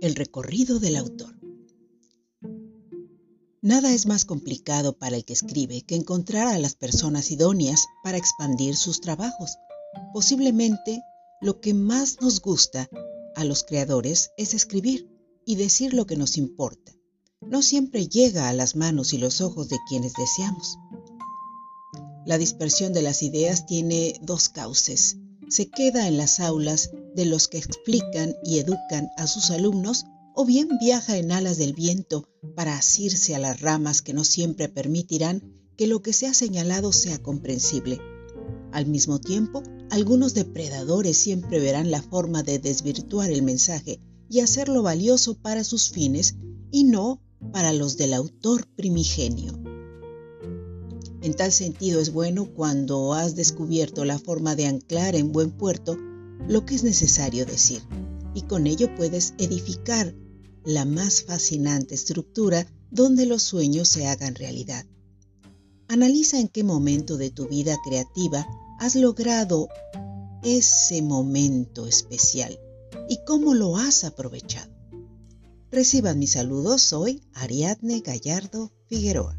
el recorrido del autor. Nada es más complicado para el que escribe que encontrar a las personas idóneas para expandir sus trabajos. Posiblemente lo que más nos gusta a los creadores es escribir y decir lo que nos importa. No siempre llega a las manos y los ojos de quienes deseamos. La dispersión de las ideas tiene dos cauces. Se queda en las aulas de los que explican y educan a sus alumnos o bien viaja en alas del viento para asirse a las ramas que no siempre permitirán que lo que se ha señalado sea comprensible. Al mismo tiempo, algunos depredadores siempre verán la forma de desvirtuar el mensaje y hacerlo valioso para sus fines y no para los del autor primigenio. En tal sentido es bueno cuando has descubierto la forma de anclar en buen puerto lo que es necesario decir, y con ello puedes edificar la más fascinante estructura donde los sueños se hagan realidad. Analiza en qué momento de tu vida creativa has logrado ese momento especial y cómo lo has aprovechado. Reciban mis saludos, soy Ariadne Gallardo Figueroa.